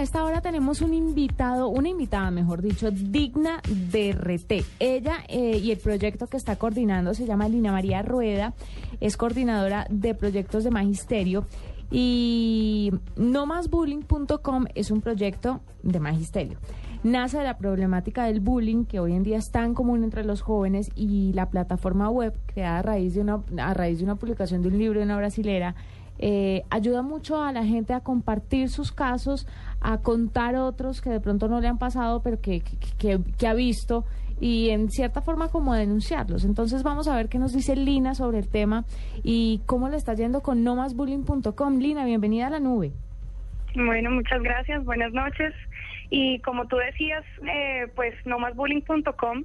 Esta hora tenemos un invitado, una invitada, mejor dicho, digna de RT. Ella eh, y el proyecto que está coordinando se llama Lina María Rueda, es coordinadora de proyectos de magisterio y nomasbullying.com es un proyecto de magisterio. Nace de la problemática del bullying que hoy en día es tan común entre los jóvenes y la plataforma web creada a raíz de una, a raíz de una publicación de un libro de una brasilera eh, ayuda mucho a la gente a compartir sus casos, a contar otros que de pronto no le han pasado, pero que, que, ha visto y en cierta forma como denunciarlos. Entonces vamos a ver qué nos dice Lina sobre el tema y cómo le está yendo con nomasbullying.com. Lina, bienvenida a la nube. Bueno, muchas gracias, buenas noches. Y como tú decías, eh, pues nomasbullying.com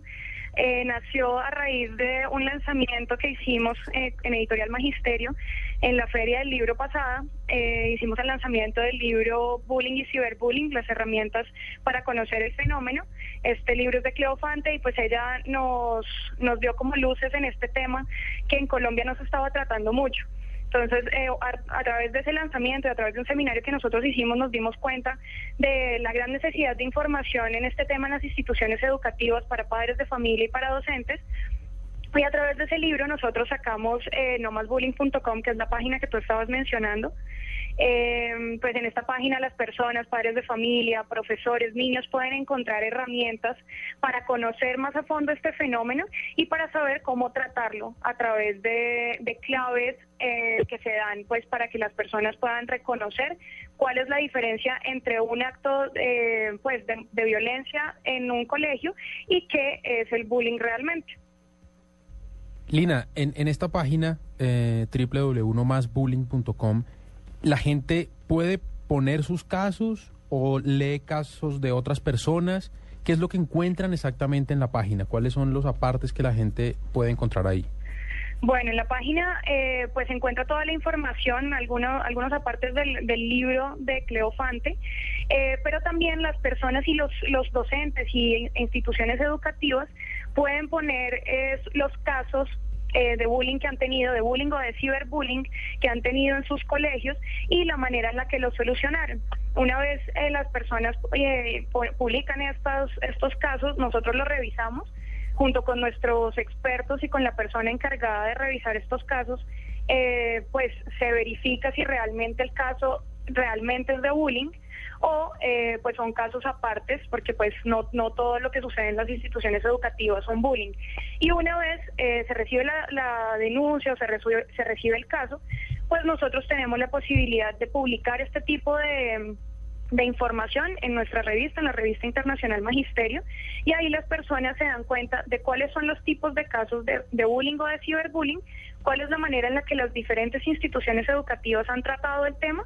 eh, nació a raíz de un lanzamiento que hicimos eh, en Editorial Magisterio en la feria del libro pasada. Eh, hicimos el lanzamiento del libro Bullying y Ciberbullying, las herramientas para conocer el fenómeno. Este libro es de Cleofante y pues ella nos, nos dio como luces en este tema que en Colombia no se estaba tratando mucho. Entonces, eh, a, a, través de ese lanzamiento y a través de un seminario que nosotros hicimos, nos dimos cuenta de la gran necesidad de información en este tema en las instituciones educativas para padres de familia y para docentes. Y a través de ese libro nosotros sacamos eh, nomasbullying.com, que es la página que tú estabas mencionando. Eh, pues en esta página las personas, padres de familia, profesores, niños pueden encontrar herramientas para conocer más a fondo este fenómeno y para saber cómo tratarlo a través de, de claves eh, que se dan pues para que las personas puedan reconocer cuál es la diferencia entre un acto eh, pues de, de violencia en un colegio y qué es el bullying realmente. Lina, en, en esta página eh, www.nomasbullying.com, ¿la gente puede poner sus casos o lee casos de otras personas? ¿Qué es lo que encuentran exactamente en la página? ¿Cuáles son los apartes que la gente puede encontrar ahí? Bueno, en la página eh, pues encuentra toda la información, algunos, algunos apartes del, del libro de Cleofante, eh, pero también las personas y los, los docentes y instituciones educativas pueden poner eh, los casos eh, de bullying que han tenido, de bullying o de ciberbullying que han tenido en sus colegios y la manera en la que lo solucionaron. Una vez eh, las personas eh, publican estos, estos casos, nosotros los revisamos junto con nuestros expertos y con la persona encargada de revisar estos casos, eh, pues se verifica si realmente el caso realmente es de bullying o eh, pues son casos apartes porque pues no, no todo lo que sucede en las instituciones educativas son bullying. Y una vez eh, se recibe la, denuncia o se recibe, se recibe el caso, pues nosotros tenemos la posibilidad de publicar este tipo de de información en nuestra revista, en la revista internacional Magisterio, y ahí las personas se dan cuenta de cuáles son los tipos de casos de, de, bullying o de ciberbullying, cuál es la manera en la que las diferentes instituciones educativas han tratado el tema,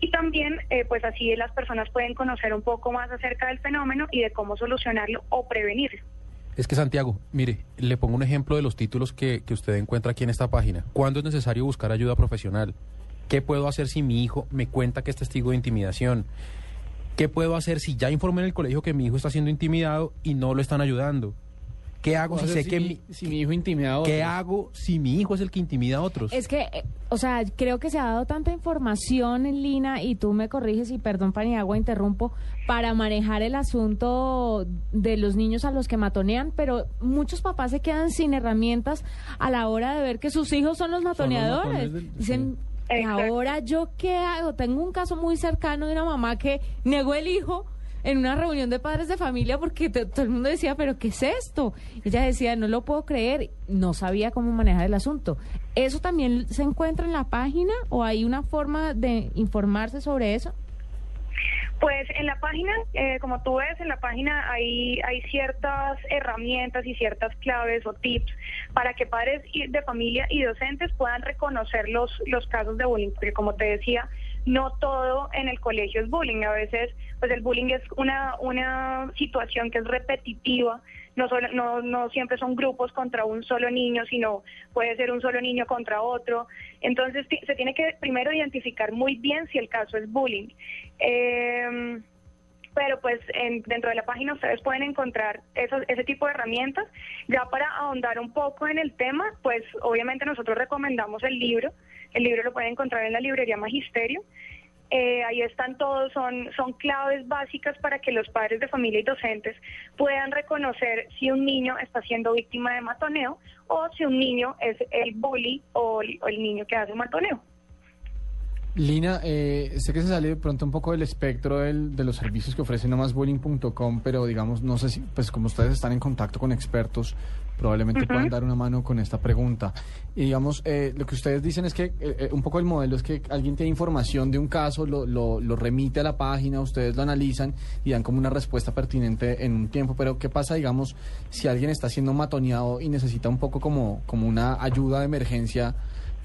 y también eh, pues así las personas pueden conocer un poco más acerca del fenómeno y de cómo solucionarlo o prevenirlo. Es que Santiago, mire, le pongo un ejemplo de los títulos que, que usted encuentra aquí en esta página. ¿Cuándo es necesario buscar ayuda profesional? ¿Qué puedo hacer si mi hijo me cuenta que es testigo de intimidación? ¿Qué puedo hacer si ya informé en el colegio que mi hijo está siendo intimidado y no lo están ayudando? ¿Qué hago si sé si, que mi, si mi hijo intimida a otros? ¿Qué hago si mi hijo es el que intimida a otros? Es que, eh, o sea, creo que se ha dado tanta información en Lina y tú me corriges y perdón Paniagua, interrumpo, para manejar el asunto de los niños a los que matonean, pero muchos papás se quedan sin herramientas a la hora de ver que sus hijos son los matoneadores. del- Dicen, ahora yo qué hago? Tengo un caso muy cercano de una mamá que negó el hijo en una reunión de padres de familia porque to- todo el mundo decía, pero ¿qué es esto? Ella decía, no lo puedo creer, no sabía cómo manejar el asunto. ¿Eso también se encuentra en la página o hay una forma de informarse sobre eso? Pues en la página, eh, como tú ves, en la página hay, hay ciertas herramientas y ciertas claves o tips para que padres de familia y docentes puedan reconocer los, los casos de bullying, porque como te decía, no todo en el colegio es bullying. A veces, pues el bullying es una, una situación que es repetitiva. No, solo- no, no siempre son grupos contra un solo niño, sino puede ser un solo niño contra otro. Entonces, se tiene que primero identificar muy bien si el caso es bullying. Eh, pero pues en- dentro de la página ustedes pueden encontrar esos, ese tipo de herramientas. Ya para ahondar un poco en el tema, pues obviamente nosotros recomendamos el libro. El libro lo pueden encontrar en la librería Magisterio. Eh, ahí están todos, son, son claves básicas para que los padres de familia y docentes puedan reconocer si un niño está siendo víctima de matoneo o si un niño es el bully o el, o el niño que hace matoneo. Lina, eh, sé que se sale de pronto un poco del espectro del- de los servicios que ofrece nomasbullying.com, pero digamos, no sé si, pues como ustedes están en contacto con expertos, probablemente puedan dar una mano con esta pregunta. Y digamos, eh, lo que ustedes dicen es que eh, eh, un poco el modelo es que alguien tiene información de un caso, lo, lo, lo remite a la página, ustedes lo analizan y dan como una respuesta pertinente en un tiempo, pero ¿qué pasa, digamos, si alguien está siendo matoneado y necesita un poco como, como una ayuda de emergencia?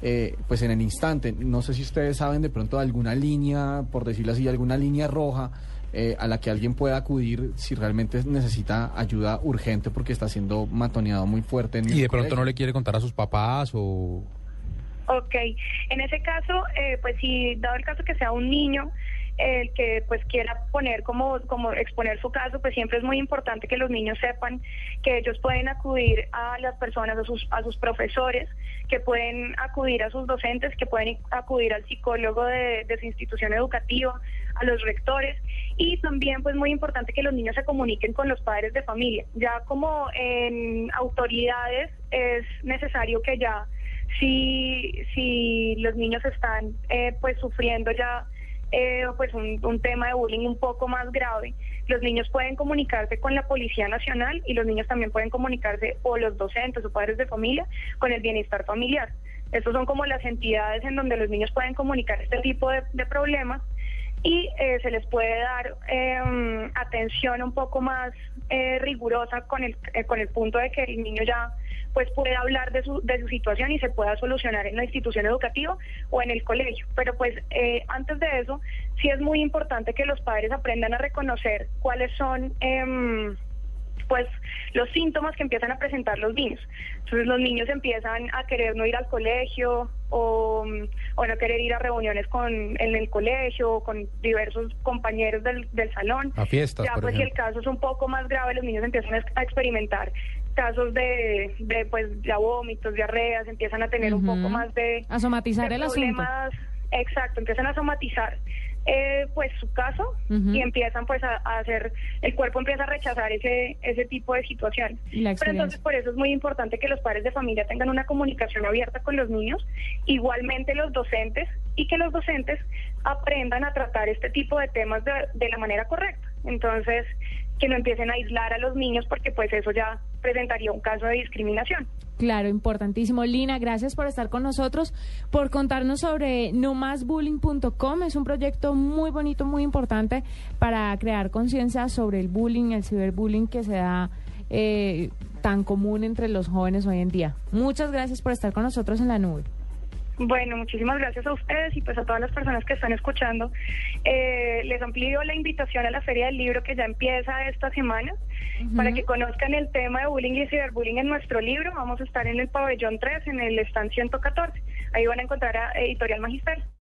Eh, pues en el instante. No sé si ustedes saben de pronto de alguna línea, por decirlo así, alguna línea roja eh, a la que alguien pueda acudir si realmente necesita ayuda urgente porque está siendo matoneado muy fuerte. En Y de pronto colegio. no le quiere contar a sus papás o... Ok, en ese caso, eh, pues si dado el caso que sea un niño el que pues quiera poner como como exponer su caso, pues siempre es muy importante que los niños sepan que ellos pueden acudir a las personas, a sus a sus profesores, que pueden acudir a sus docentes, que pueden acudir al psicólogo de, de su institución educativa, a los rectores y también pues muy importante que los niños se comuniquen con los padres de familia. Ya como en autoridades es necesario que ya si, si los niños están eh, pues sufriendo ya eh, pues un, un tema de bullying un poco más grave, los niños pueden comunicarse con la Policía Nacional y los niños también pueden comunicarse o los docentes o padres de familia con el bienestar familiar. Estas son como las entidades en donde los niños pueden comunicar este tipo de, de problemas y eh, se les puede dar eh, atención un poco más eh, rigurosa con el, eh, con el punto de que el niño ya pues pueda hablar de su, de su situación y se pueda solucionar en la institución educativa o en el colegio. Pero pues eh, antes de eso, sí es muy importante que los padres aprendan a reconocer cuáles son... em, pues los síntomas que empiezan a presentar los niños. Entonces los niños empiezan a querer no ir al colegio o, o no querer ir a reuniones con en el colegio o con diversos compañeros del, del salón. A fiestas, ya por pues si el caso es un poco más grave, los niños empiezan a ex- a experimentar casos de, de pues ya vómitos, diarreas, empiezan a tener un poco más de A somatizar de el asunto. problemas, Exacto, empiezan a somatizar eh, pues su caso y empiezan pues a, a hacer, el cuerpo empieza a rechazar ese, ese tipo de situaciones. Pero entonces por eso es muy importante que los padres de familia tengan una comunicación abierta con los niños, igualmente los docentes y que los docentes aprendan a tratar este tipo de temas de, de la manera correcta. Entonces, que no empiecen a aislar a los niños porque pues eso ya presentaría un caso de discriminación. Claro, importantísimo. Lina, gracias por estar con nosotros, por contarnos sobre nomasbullying.com. Es un proyecto muy bonito, muy importante para crear conciencia sobre el bullying, el ciberbullying que se da eh, tan común entre los jóvenes hoy en día. Muchas gracias por estar con nosotros en la nube. Bueno, muchísimas gracias a ustedes y pues a todas las personas que están escuchando. Eh, les amplío la invitación a la Feria del Libro que ya empieza esta semana para que conozcan el tema de bullying y ciberbullying en nuestro libro. Vamos a estar en el pabellón 3, en el stand 114. Ahí van a encontrar a Editorial Magister.